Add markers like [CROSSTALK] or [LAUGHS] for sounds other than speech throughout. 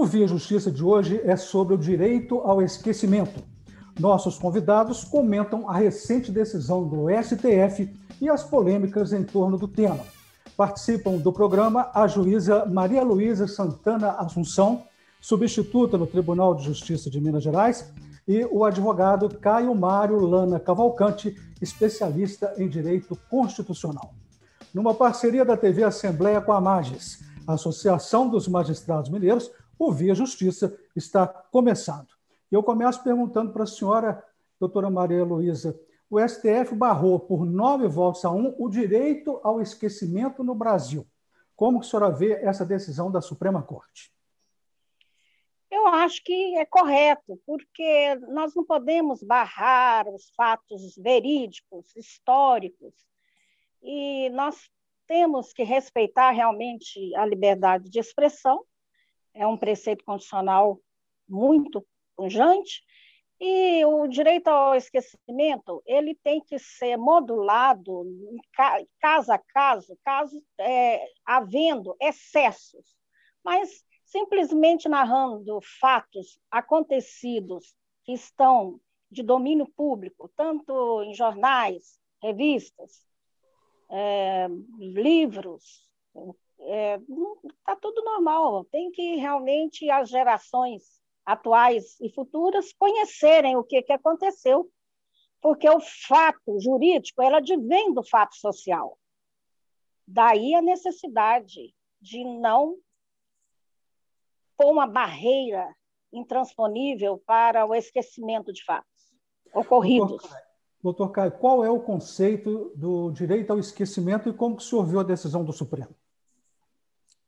O Via Justiça de hoje é sobre o direito ao esquecimento. Nossos convidados comentam a recente decisão do STF e as polêmicas em torno do tema. Participam do programa a juíza Maria Luísa Santana Assunção, substituta no Tribunal de Justiça de Minas Gerais, e o advogado Caio Mário Lana Cavalcante, especialista em direito constitucional. Numa parceria da TV Assembleia com a Magis, Associação dos Magistrados Mineiros, o Via Justiça está começando. Eu começo perguntando para a senhora, doutora Maria Luísa, o STF barrou por nove votos a um o direito ao esquecimento no Brasil. Como que a senhora vê essa decisão da Suprema Corte? Eu acho que é correto, porque nós não podemos barrar os fatos verídicos, históricos, e nós temos que respeitar realmente a liberdade de expressão, é um preceito constitucional muito pungente, e o direito ao esquecimento ele tem que ser modulado caso a caso, caso é, havendo excessos. Mas simplesmente narrando fatos acontecidos que estão de domínio público, tanto em jornais, revistas, é, livros, está é, tá tudo normal. Tem que realmente as gerações atuais e futuras conhecerem o que, que aconteceu, porque o fato jurídico ela advém do fato social. Daí a necessidade de não pôr uma barreira intransponível para o esquecimento de fatos ocorridos. Doutor Caio, qual é o conceito do direito ao esquecimento e como que o senhor viu a decisão do Supremo?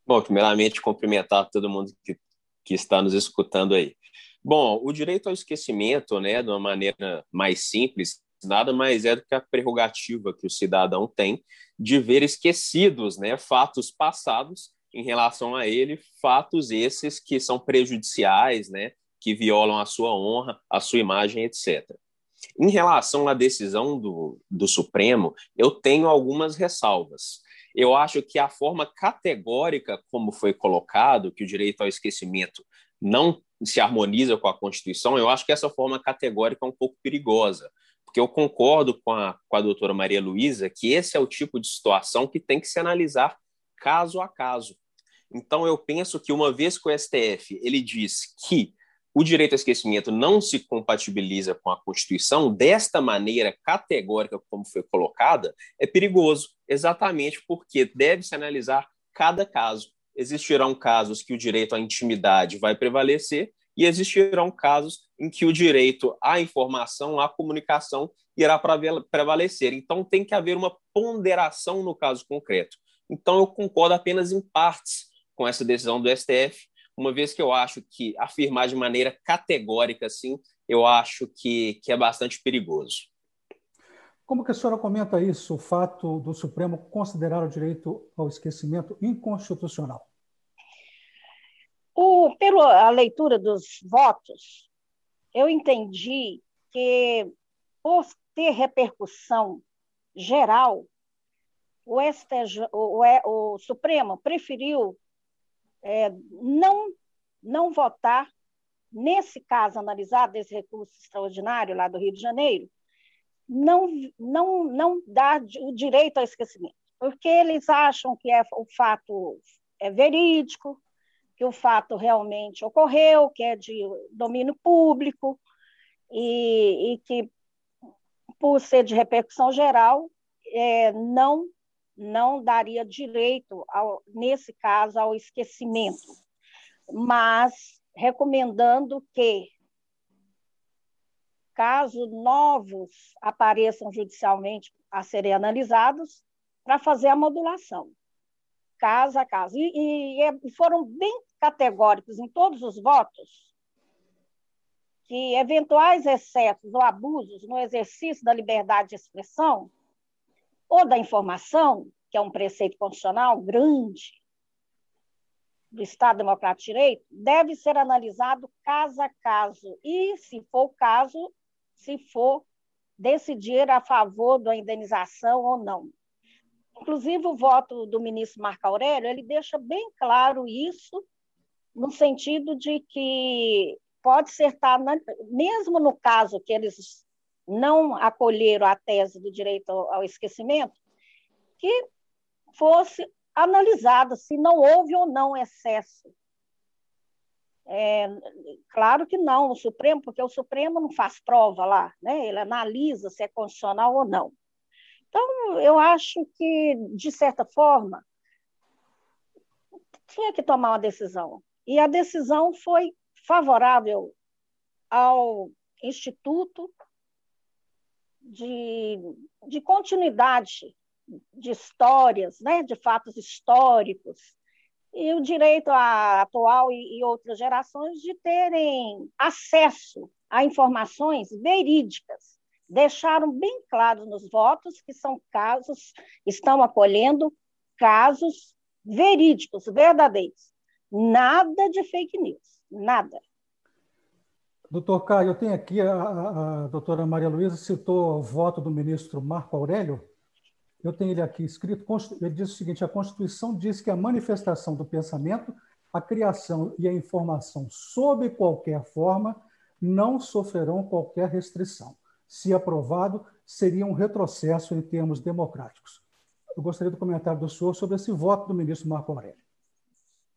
Bom, primeiramente, cumprimentar todo mundo que, que está nos escutando aí. Bom, o direito ao esquecimento, né, de uma maneira mais simples, nada mais é do que a prerrogativa que o cidadão tem de ver esquecidos né, fatos passados em relação a ele, fatos esses que são prejudiciais, né, que violam a sua honra, a sua imagem, etc. Em relação à decisão do, do Supremo, eu tenho algumas ressalvas. Eu acho que a forma categórica como foi colocado, que o direito ao esquecimento não se harmoniza com a Constituição, eu acho que essa forma categórica é um pouco perigosa, porque eu concordo com a, com a doutora Maria Luísa que esse é o tipo de situação que tem que se analisar caso a caso. Então, eu penso que uma vez que o STF ele diz que o direito ao esquecimento não se compatibiliza com a Constituição, desta maneira categórica como foi colocada, é perigoso, exatamente porque deve-se analisar cada caso. Existirão casos que o direito à intimidade vai prevalecer e existirão casos em que o direito à informação, à comunicação irá prevalecer. Então, tem que haver uma ponderação no caso concreto. Então, eu concordo apenas em partes com essa decisão do STF, uma vez que eu acho que afirmar de maneira categórica, assim, eu acho que, que é bastante perigoso. Como que a senhora comenta isso, o fato do Supremo considerar o direito ao esquecimento inconstitucional? O, pela leitura dos votos, eu entendi que, por ter repercussão geral, o, STJ, o, o, o Supremo preferiu é, não, não votar, nesse caso analisado, esse recurso extraordinário lá do Rio de Janeiro, não, não, não dá o direito ao esquecimento, porque eles acham que é, o fato é verídico, que o fato realmente ocorreu, que é de domínio público, e, e que, por ser de repercussão geral, é, não não daria direito, ao, nesse caso, ao esquecimento, mas recomendando que, caso novos apareçam judicialmente a serem analisados, para fazer a modulação, caso a caso. E, e, foram bem categóricos em todos os votos que eventuais excessos ou abusos no exercício da liberdade de expressão ou da informação, que é um preceito constitucional grande do Estado Democrático de Direito, deve ser analisado caso a caso e, se for o caso, se for decidir a favor da indenização ou não. Inclusive, o voto do ministro Marco Aurélio, ele deixa bem claro isso, no sentido de que pode ser, tá, mesmo no caso que eles não acolheram a tese do direito ao esquecimento, que fosse analisado se não houve ou não excesso. É, claro que não, o Supremo, porque o Supremo não faz prova lá, né? ele analisa se é constitucional ou não. Então, eu acho que, de certa forma, tinha que tomar uma decisão. E a decisão foi favorável ao Instituto de, de continuidade de histórias, né, de fatos históricos, e o direito à atual e, e outras gerações de terem acesso a informações verídicas. Deixaram bem claro nos votos que são casos, estão acolhendo casos verídicos, verdadeiros. Nada de fake news, nada. Doutor Caio, eu tenho aqui, a, a, doutora Maria Luísa citou o voto do ministro Marco Aurélio, eu tenho ele aqui escrito, ele diz o seguinte: a Constituição diz que a manifestação do pensamento, a criação e a informação, sob qualquer forma, não sofrerão qualquer restrição. Se aprovado, seria um retrocesso em termos democráticos. Eu gostaria do comentário do senhor sobre esse voto do ministro Marco Aurélio.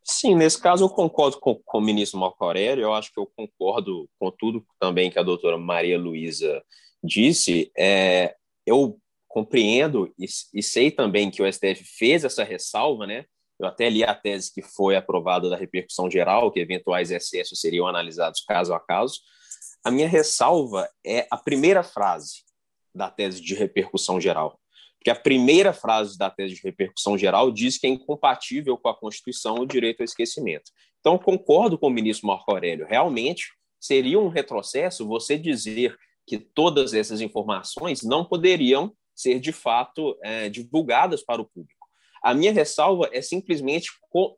Sim, nesse caso eu concordo com, com, o ministro Marco Aurélio, eu acho que eu concordo com tudo também que a doutora Maria Luísa disse. É, eu compreendo e, e, sei também que o STF fez essa ressalva, né? Eu até li a tese que foi aprovada da repercussão geral, que eventuais excessos seriam analisados caso a caso. A minha ressalva é a primeira frase da tese de repercussão geral. Porque a primeira frase da tese de repercussão geral diz que é incompatível com a Constituição o direito ao esquecimento. Então, concordo com o ministro Marco Aurélio. Realmente, seria um retrocesso você dizer que todas essas informações não poderiam ser de fato é, divulgadas para o público. A minha ressalva é simplesmente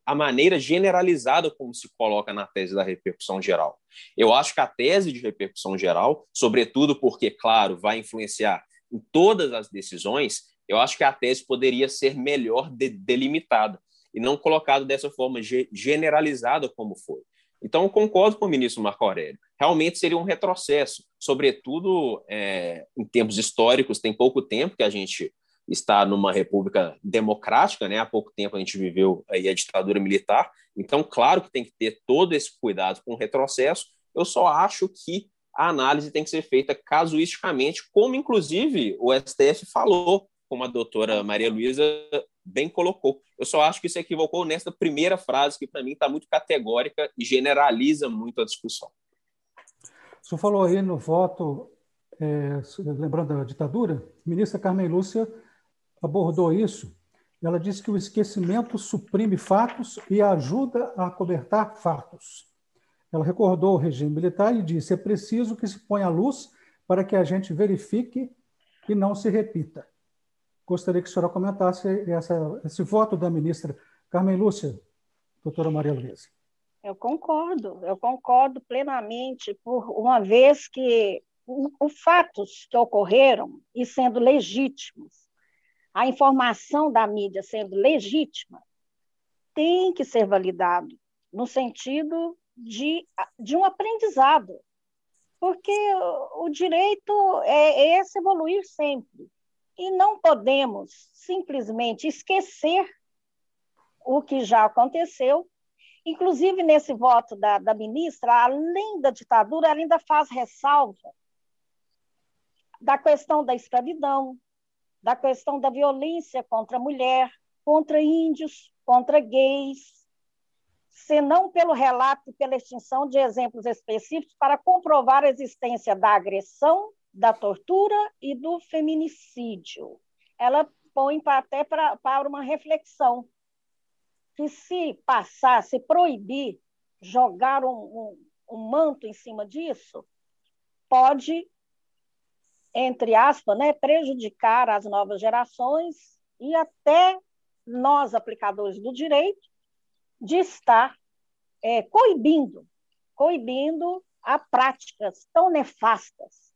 a maneira generalizada como se coloca na tese da repercussão geral. Eu acho que a tese de repercussão geral, sobretudo porque, claro, vai influenciar em todas as decisões, eu acho que a tese poderia ser melhor de delimitada e não colocada dessa forma generalizada como foi. Então, concordo com o ministro Marco Aurélio. Realmente seria um retrocesso, sobretudo é, em termos históricos. Tem pouco tempo que a gente está numa república democrática, né? Há pouco tempo a gente viveu aí a ditadura militar. Então, claro que tem que ter todo esse cuidado com o retrocesso. Eu só acho que a análise tem que ser feita casuisticamente, como inclusive o STF falou, como a doutora Maria Luísa bem colocou. Eu só acho que se equivocou nessa primeira frase, que para mim está muito categórica e generaliza muito a discussão. O senhor falou aí no voto, é, lembrando da ditadura, a ministra Carmen Lúcia abordou isso. Ela disse que o esquecimento suprime fatos e ajuda a cobertar fatos. Ela recordou o regime militar e disse: é preciso que se ponha a luz para que a gente verifique e não se repita. Gostaria que a senhora comentasse essa, esse voto da ministra Carmen Lúcia, doutora Maria Luísa. Eu concordo, eu concordo plenamente, por uma vez que os fatos que ocorreram e sendo legítimos, a informação da mídia sendo legítima, tem que ser validado no sentido de, de um aprendizado, porque o direito é, é esse evoluir sempre. E não podemos simplesmente esquecer o que já aconteceu. Inclusive, nesse voto da, da ministra, além da ditadura, ela ainda faz ressalva da questão da escravidão, da questão da violência contra a mulher, contra índios, contra gays, senão pelo relato e pela extinção de exemplos específicos para comprovar a existência da agressão da tortura e do feminicídio. Ela põe até pra, para uma reflexão que se passar, se proibir jogar um, um, um manto em cima disso, pode, entre aspas, né, prejudicar as novas gerações e até nós, aplicadores do direito, de estar é, coibindo, coibindo a práticas tão nefastas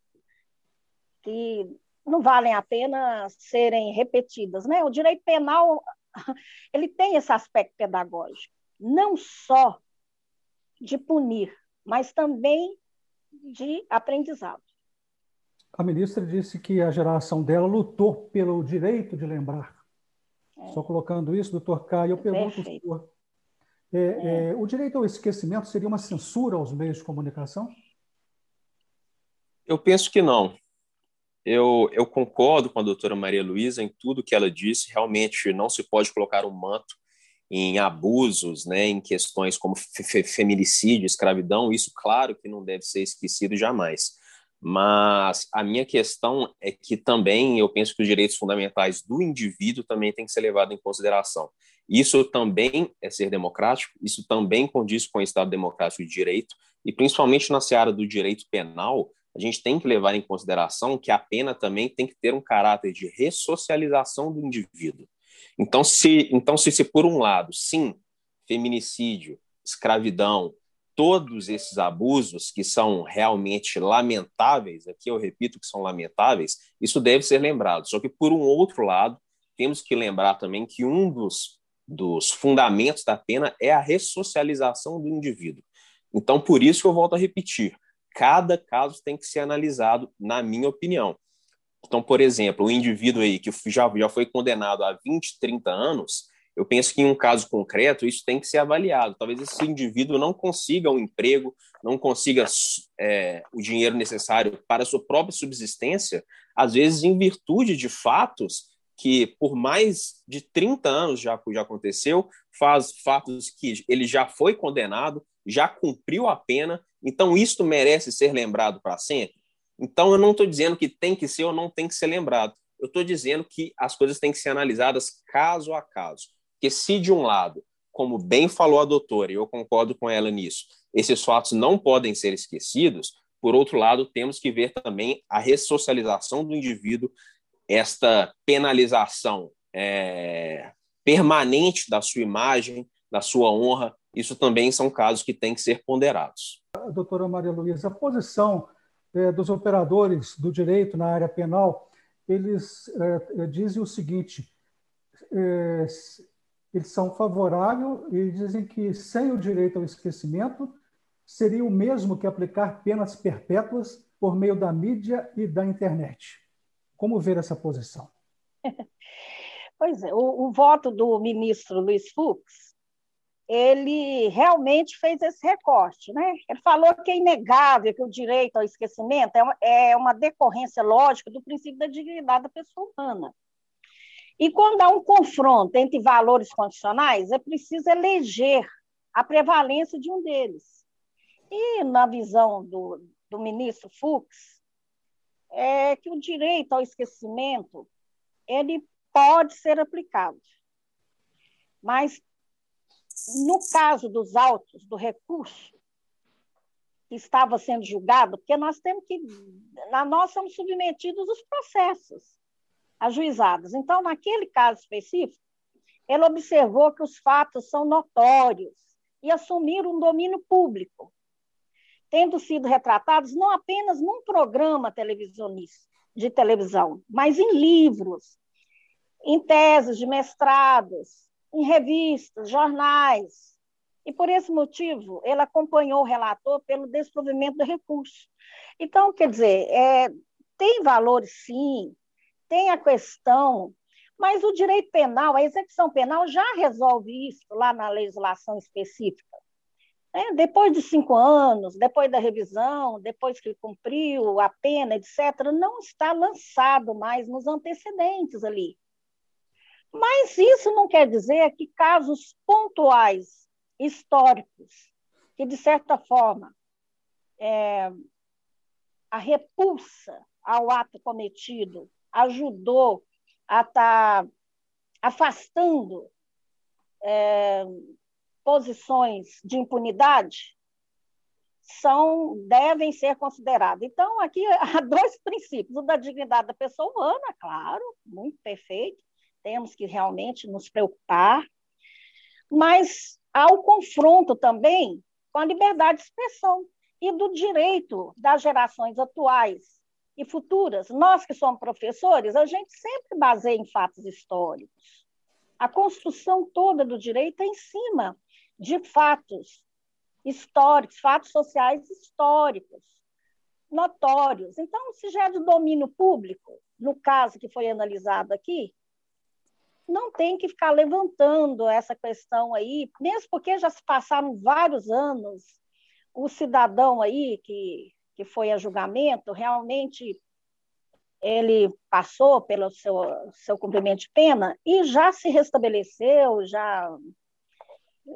que não valem a pena serem repetidas. Né? O direito penal [LAUGHS] ele tem esse aspecto pedagógico, não só de punir, mas também de aprendizado. A ministra disse que a geração dela lutou pelo direito de lembrar. É. Só colocando isso, doutor Caio, eu pergunto ao senhor: é, é. é. o direito ao esquecimento seria uma censura aos meios de comunicação? Eu penso que não. Eu, eu concordo com a doutora Maria Luísa em tudo que ela disse. Realmente não se pode colocar um manto em abusos, né, em questões como feminicídio, escravidão, isso claro que não deve ser esquecido jamais. Mas a minha questão é que também eu penso que os direitos fundamentais do indivíduo também têm que ser levados em consideração. Isso também é ser democrático, isso também condiz com o Estado democrático de direito, e principalmente na seara do direito penal, a gente tem que levar em consideração que a pena também tem que ter um caráter de ressocialização do indivíduo. Então, se, então, se, se por um lado, sim, feminicídio, escravidão, todos esses abusos que são realmente lamentáveis, aqui eu repito que são lamentáveis, isso deve ser lembrado. Só que, por um outro lado, temos que lembrar também que um dos, dos fundamentos da pena é a ressocialização do indivíduo. Então, por isso que eu volto a repetir: cada caso tem que ser analisado, na minha opinião. Então, por exemplo, o indivíduo aí que já, já foi condenado a 20, 30 anos, eu penso que em um caso concreto isso tem que ser avaliado. Talvez esse indivíduo não consiga um emprego, não consiga é, o dinheiro necessário para a sua própria subsistência, às vezes em virtude de fatos que por mais de 30 anos já, já aconteceu, faz fatos que ele já foi condenado, já cumpriu a pena, então isso merece ser lembrado para sempre. Então, eu não estou dizendo que tem que ser ou não tem que ser lembrado. Eu estou dizendo que as coisas têm que ser analisadas caso a caso. Porque se, de um lado, como bem falou a doutora, e eu concordo com ela nisso, esses fatos não podem ser esquecidos, por outro lado, temos que ver também a ressocialização do indivíduo, esta penalização é, permanente da sua imagem, da sua honra, isso também são casos que têm que ser ponderados. Doutora Maria Luísa, a posição é, dos operadores do direito na área penal, eles é, dizem o seguinte: é, eles são favoráveis e dizem que sem o direito ao esquecimento seria o mesmo que aplicar penas perpétuas por meio da mídia e da internet. Como ver essa posição? [LAUGHS] Pois é, o, o voto do ministro Luiz Fux ele realmente fez esse recorte. Né? Ele falou que é inegável que o direito ao esquecimento é uma, é uma decorrência lógica do princípio da dignidade da pessoa humana. E quando há um confronto entre valores constitucionais, é preciso eleger a prevalência de um deles. E, na visão do, do ministro Fux, é que o direito ao esquecimento ele pode ser aplicado, mas no caso dos autos do recurso que estava sendo julgado, porque nós temos que, nós somos submetidos aos processos ajuizados. Então, naquele caso específico, ele observou que os fatos são notórios e assumiram um domínio público, tendo sido retratados não apenas num programa televisionista de televisão, mas em livros, em teses de mestrados, em revistas, jornais. E por esse motivo, ele acompanhou o relator pelo desprovimento do recurso. Então, quer dizer, é, tem valores, sim, tem a questão, mas o direito penal, a execução penal já resolve isso lá na legislação específica. É, depois de cinco anos, depois da revisão, depois que cumpriu a pena, etc., não está lançado mais nos antecedentes ali. Mas isso não quer dizer que casos pontuais, históricos, que, de certa forma, é, a repulsa ao ato cometido ajudou a estar tá afastando é, posições de impunidade, são devem ser considerados. Então, aqui há dois [LAUGHS] princípios: o da dignidade da pessoa humana, claro, muito perfeito, temos que realmente nos preocupar, mas há o confronto também com a liberdade de expressão e do direito das gerações atuais e futuras. Nós que somos professores, a gente sempre baseia em fatos históricos. A construção toda do direito é em cima de fatos históricos, fatos sociais históricos, notórios. Então, se já é de domínio público, no caso que foi analisado aqui, não tem que ficar levantando essa questão aí, mesmo porque já se passaram vários anos, o cidadão aí que, que foi a julgamento, realmente ele passou pelo seu, seu cumprimento de pena e já se restabeleceu, já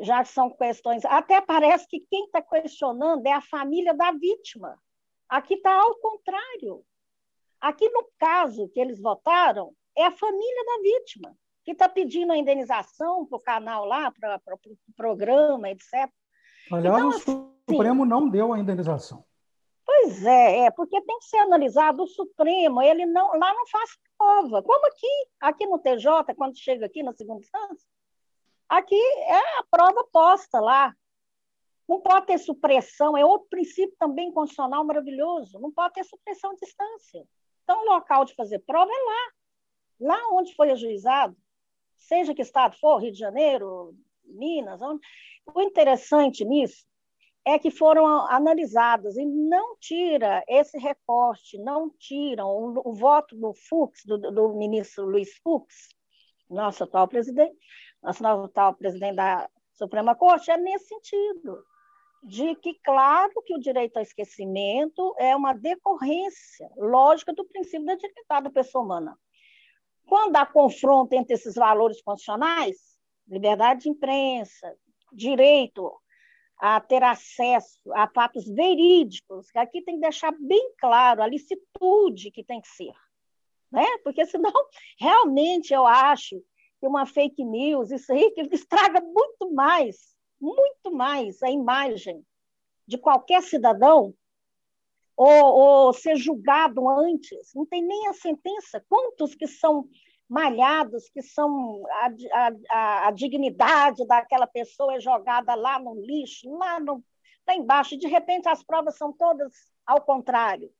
já são questões. Até parece que quem está questionando é a família da vítima. Aqui está ao contrário. Aqui, no caso que eles votaram, é a família da vítima que está pedindo a indenização para o canal lá, para o pro programa, etc. Aliás, então, o assim, Supremo não deu a indenização. Pois é, é, porque tem que ser analisado o Supremo, ele não, lá não faz prova. Como aqui, aqui no TJ, quando chega aqui na segunda instância, aqui é a prova posta lá. Não pode ter supressão, é outro princípio também constitucional maravilhoso. Não pode ter supressão de distância. Então, o local de fazer prova é lá. Lá onde foi ajuizado, seja que estado for, Rio de Janeiro, Minas, onde... o interessante nisso é que foram analisadas e não tira esse recorte, não tiram o, o voto do Fux, do, do, ministro Luiz Fux, nosso atual presidente, nosso atual presidente da Suprema Corte, é nesse sentido, de que, claro, que o direito ao esquecimento é uma decorrência lógica do princípio da dignidade da pessoa humana. Quando há confronto entre esses valores constitucionais, liberdade de imprensa, direito a ter acesso a fatos verídicos, que aqui tem que deixar bem claro a licitude que tem que ser. Né? Porque senão, [LAUGHS] realmente, eu acho que uma fake news, isso aí, que estraga muito mais, muito mais a imagem de qualquer cidadão, ou, ou ser julgado antes, não tem nem a sentença. Quantos que são malhados, que são a, a, a, dignidade daquela pessoa é jogada lá no lixo, lá, no, lá embaixo, e de repente as provas são todas ao contrário.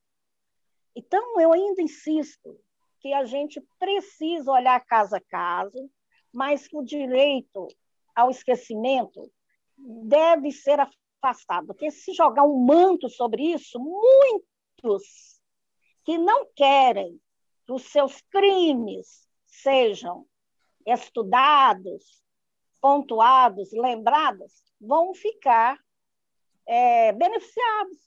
Então, eu ainda insisto que a gente precisa olhar caso a caso, mas que o direito ao esquecimento deve ser afastado, porque se jogar um manto sobre isso, muitos que não querem que os seus crimes sejam estudados, pontuados, lembrados, vão ficar é, beneficiados.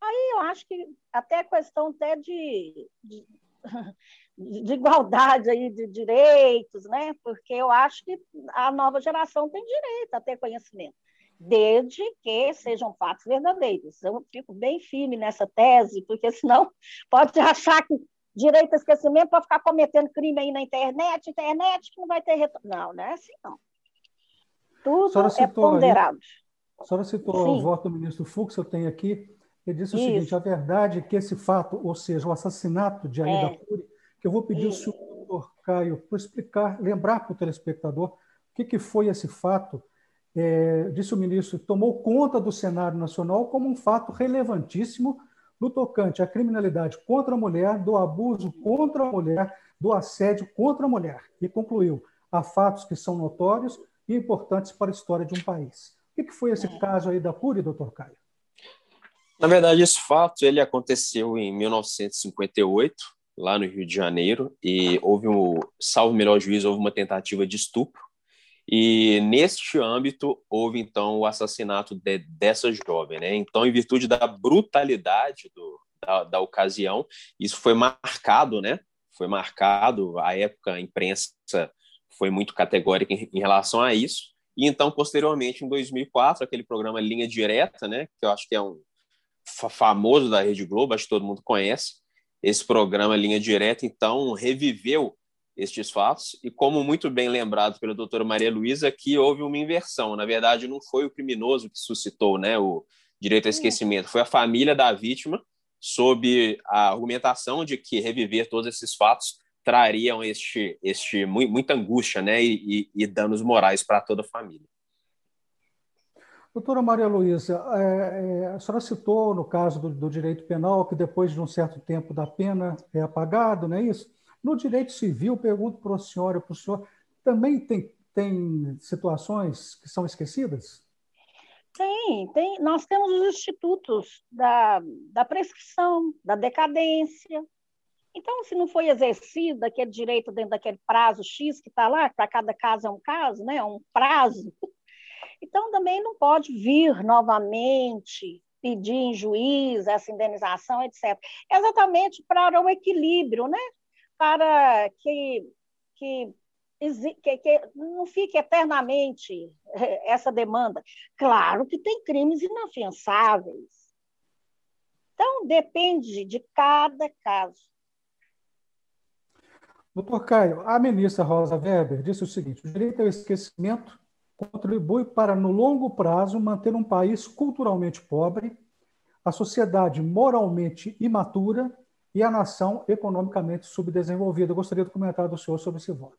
Aí eu acho que até a questão até de, de, [LAUGHS] de, igualdade aí de direitos, né? porque eu acho que a nova geração tem direito a ter conhecimento, desde que sejam fatos verdadeiros. Eu fico bem firme nessa tese, porque senão [LAUGHS] pode achar que direito a esquecimento para ficar cometendo crime aí na internet, internet que não vai ter retorno. Não, não é assim, não. Tudo é ponderado. Aí, a senhora citou Sim. o voto do ministro Fux, eu tenho aqui. Ele disse o Isso. seguinte: a verdade é que esse fato, ou seja, o assassinato de Aida é. Cury, que eu vou pedir Isso. ao senhor Caio para explicar, lembrar para o telespectador o que, que foi esse fato. É, disse o ministro, tomou conta do cenário nacional como um fato relevantíssimo no tocante à criminalidade contra a mulher, do abuso contra a mulher, do assédio contra a mulher. E concluiu: há fatos que são notórios e importantes para a história de um país. O que foi esse caso aí da CURI, doutor Caio? Na verdade, esse fato ele aconteceu em 1958, lá no Rio de Janeiro, e houve um, salvo melhor juízo, houve uma tentativa de estupro e neste âmbito houve então o assassinato de, dessa jovem, né? Então, em virtude da brutalidade do, da, da, ocasião, isso foi marcado, né? Foi marcado. A época a imprensa foi muito categórica em, em relação a isso. E então, posteriormente, em 2004, aquele programa Linha Direta, né? Que eu acho que é um famoso da Rede Globo, acho que todo mundo conhece. Esse programa Linha Direta, então, reviveu estes fatos, e como muito bem lembrado pela doutora Maria Luísa, que houve uma inversão. Na verdade, não foi o criminoso que suscitou né, o direito ao esquecimento, foi a família da vítima, sob a argumentação de que reviver todos esses fatos trariam este, este muita angústia né, e, e danos morais para toda a família. Doutora Maria Luísa, é, é, a senhora citou no caso do, do, direito penal que depois de um certo tempo da pena é apagado, não é isso? No direito civil, pergunto para o senhor e para o senhor, também tem, tem situações que são esquecidas? Tem, tem. Nós temos os institutos da, da prescrição, da decadência. Então, se não foi exercido aquele direito dentro daquele prazo X que está lá, para cada caso é um caso, né? é um prazo, então também não pode vir novamente pedir em juiz essa indenização, etc. Exatamente para o equilíbrio, né? Para que, que que, que, não fique eternamente eh, essa demanda. Claro que tem crimes inafiançáveis. Então, depende de cada caso. Doutor Caio, a ministra Rosa Weber disse o seguinte: o direito ao esquecimento contribui para, no longo prazo, manter um país culturalmente pobre, a sociedade moralmente imatura e a nação economicamente subdesenvolvida. Eu gostaria de comentar do senhor sobre esse voto.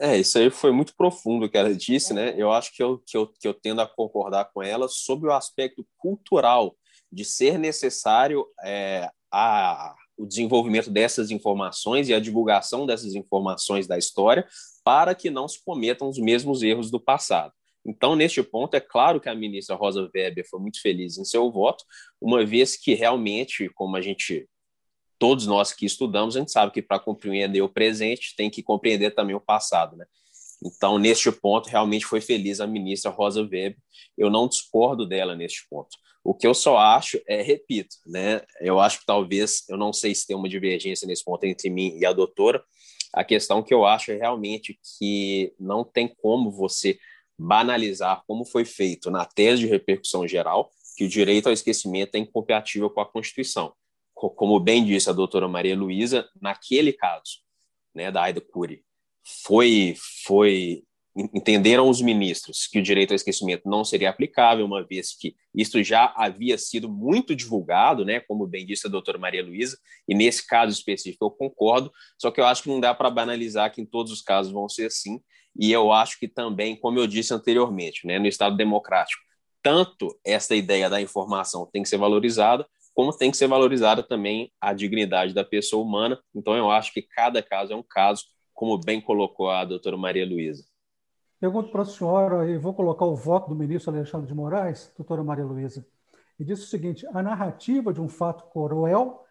É, isso aí foi muito profundo o que ela disse, né? Eu acho que eu, que, eu, que eu tendo a concordar com ela sobre o aspecto cultural de ser necessário é, a, o desenvolvimento dessas informações e a divulgação dessas informações da história para que não se cometam os mesmos erros do passado. Então, neste ponto, é claro que a ministra Rosa Weber foi muito feliz em seu voto, uma vez que realmente, como a gente todos nós que estudamos, a gente sabe que para compreender o presente tem que compreender também o passado, né? Então, neste ponto, realmente foi feliz a ministra Rosa Weber. Eu não discordo dela neste ponto. O que eu só acho é, repito, né? Eu acho que talvez, eu não sei se tem uma divergência nesse ponto entre mim e a doutora. A questão que eu acho é realmente que não tem como você banalizar como foi feito na tese de repercussão geral que o direito ao esquecimento é incompatível com a Constituição como bem disse a doutora Maria Luísa, naquele caso, né, da Aida Cury, foi, foi entenderam os ministros que o direito ao esquecimento não seria aplicável, uma vez que isso já havia sido muito divulgado, né, como bem disse a doutora Maria Luísa, e nesse caso específico eu concordo, só que eu acho que não dá para banalizar que em todos os casos vão ser assim, e eu acho que também, como eu disse anteriormente, né, no Estado democrático, tanto essa ideia da informação tem que ser valorizada, como tem que ser valorizada também a dignidade da pessoa humana. Então, eu acho que cada caso é um caso, como bem colocou a doutora Maria Luísa. Pergunto para a senhora, e vou colocar o voto do ministro Alexandre de Moraes, doutora Maria Luísa, e diz o seguinte: a narrativa de um fato cruel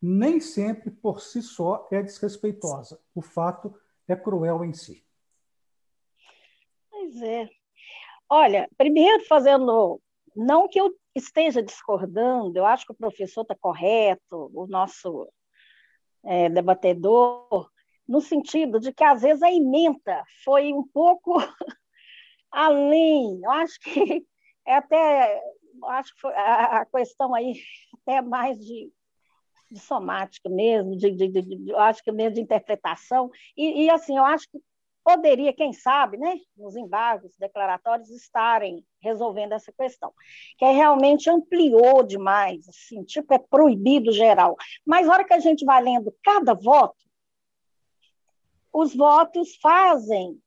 nem sempre por si só é desrespeitosa. O fato é cruel em si. Pois é. Olha, primeiro fazendo, não que eu esteja discordando, eu acho que o professor está correto, o nosso é, debatedor, no sentido de que às vezes a emenda foi um pouco [LAUGHS] além. Eu acho que é até acho que a, questão aí [LAUGHS] até mais de, de somática mesmo, de, de, de, acho que mesmo de interpretação. E, e assim, eu acho que poderia, quem sabe, né, nos embargos declaratórios estarem resolvendo essa questão, que realmente ampliou demais, assim, tipo é proibido geral. Mas na hora que a gente vai lendo cada voto, os votos fazem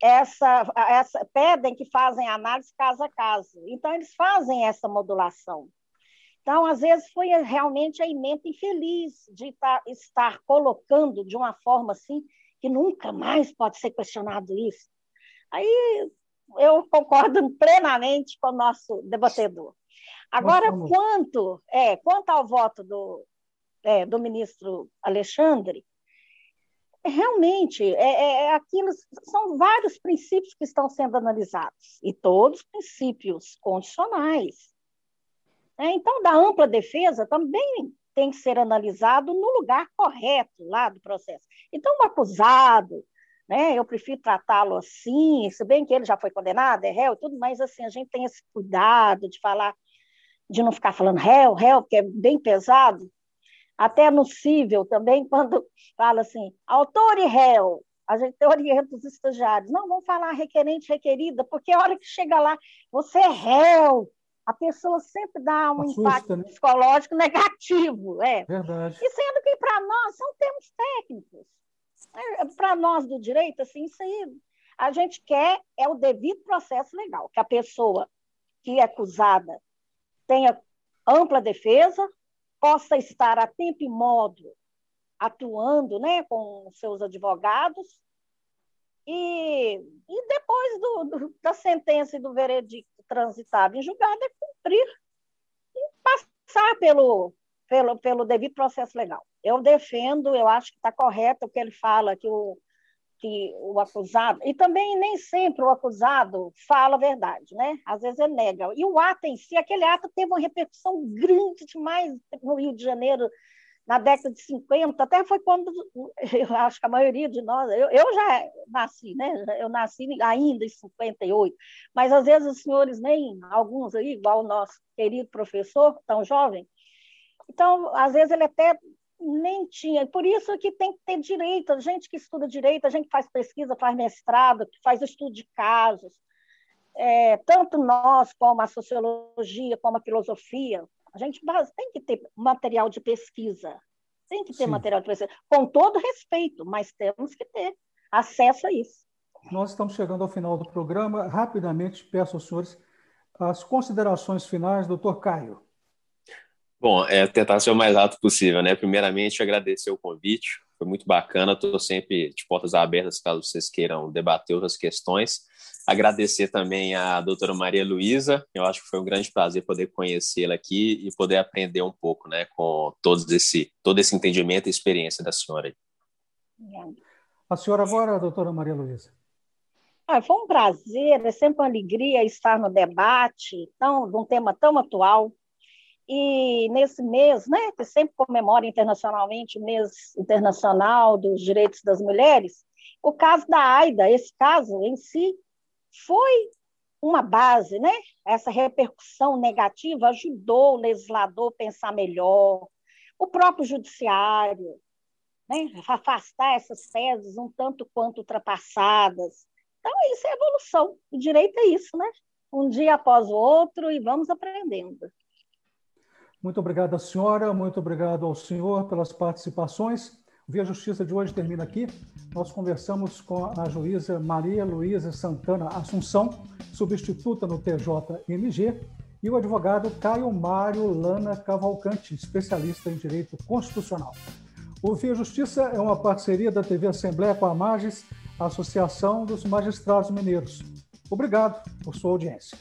essa, essa pedem que fazem análise caso a caso. Então eles fazem essa modulação. Então, às vezes, foi realmente a emenda infeliz de tá, estar colocando de uma forma assim que nunca mais pode ser questionado isso. Aí eu concordo plenamente com o nosso debatedor. Agora, quanto, é, quanto ao voto do, é, do ministro Alexandre, realmente é, é, é, aquilo são vários princípios que estão sendo analisados e todos princípios condicionais. É, então, da ampla defesa também tem que ser analisado no lugar correto lá do processo. Então, o acusado, né, eu prefiro tratá-lo assim, se bem que ele já foi condenado, é réu e tudo, mas assim, a gente tem esse cuidado de falar, de não ficar falando réu, réu, porque é bem pesado, até no cível também, [LAUGHS] quando fala assim, autor e réu, a gente orienta os estagiários, não, vamos falar requerente, requerida, porque a hora que chega lá, você é réu, a pessoa sempre dá um Assusta, impacto né? psicológico negativo. É. Verdade. E sendo que para nós são termos técnicos. É, para nós do direito, assim, isso aí a gente quer é o devido processo legal, que a pessoa que é acusada tenha ampla defesa, possa estar a tempo e modo atuando né, com seus advogados, E, e depois do, do, da sentença e do veredicto transitado em julgado é cumprir e passar pelo, pelo, pelo devido processo legal. Eu defendo, eu acho que está correto o que ele fala, que o, que o acusado, e também nem sempre o acusado fala a verdade, né? Às vezes ele nega. E o ato em si, aquele ato teve uma repercussão grande demais no Rio de Janeiro na década de 50, até foi quando [LAUGHS] eu acho que a maioria de nós, eu, eu já nasci, né? Eu nasci ainda em 58, mas às vezes os senhores nem, alguns aí, igual o nosso querido professor, tão jovem, então, às vezes ele até nem tinha. Por isso que tem que ter direito, a gente que estuda direito, a gente faz pesquisa, faz mestrado, faz estudo de casos, é, tanto nós como a sociologia, como a filosofia, a gente tem que ter material de pesquisa, tem que ter Sim. material de pesquisa, com todo respeito, mas temos que ter acesso a isso. Nós estamos chegando ao final do programa. Rapidamente, peço aos senhores as considerações finais, doutor Caio. Bom, é tentar ser o mais rápido possível, né? Primeiramente, agradecer o convite, foi muito bacana, estou sempre de portas abertas caso vocês queiram debater outras questões. Agradecer também a doutora Maria Luísa, eu acho que foi um grande prazer poder conhecê-la aqui e poder aprender um pouco, né, com todo esse, todo esse entendimento e experiência da senhora. A senhora agora, doutora Maria Luísa. Ah, foi um prazer, é sempre uma alegria estar no debate tão, de um tema tão atual, e nesse mês, né, que sempre comemora internacionalmente o mês internacional dos direitos das mulheres, o caso da AIDA, esse caso em si, foi uma base, né? Essa repercussão negativa ajudou o legislador a pensar melhor, o próprio judiciário, né? afastar essas teses um tanto quanto ultrapassadas. Então, isso é evolução. O direito é isso, né? Um dia após o outro e vamos aprendendo. Muito obrigado à senhora, muito obrigado ao senhor pelas participações. O Via Justiça de hoje termina aqui. Nós conversamos com a juíza Maria Luísa Santana Assunção, substituta no TJMG, e o advogado Caio Mário Lana Cavalcante, especialista em direito constitucional. O Via Justiça é uma parceria da TV Assembleia com a Magis, Associação dos Magistrados Mineiros. Obrigado por sua audiência.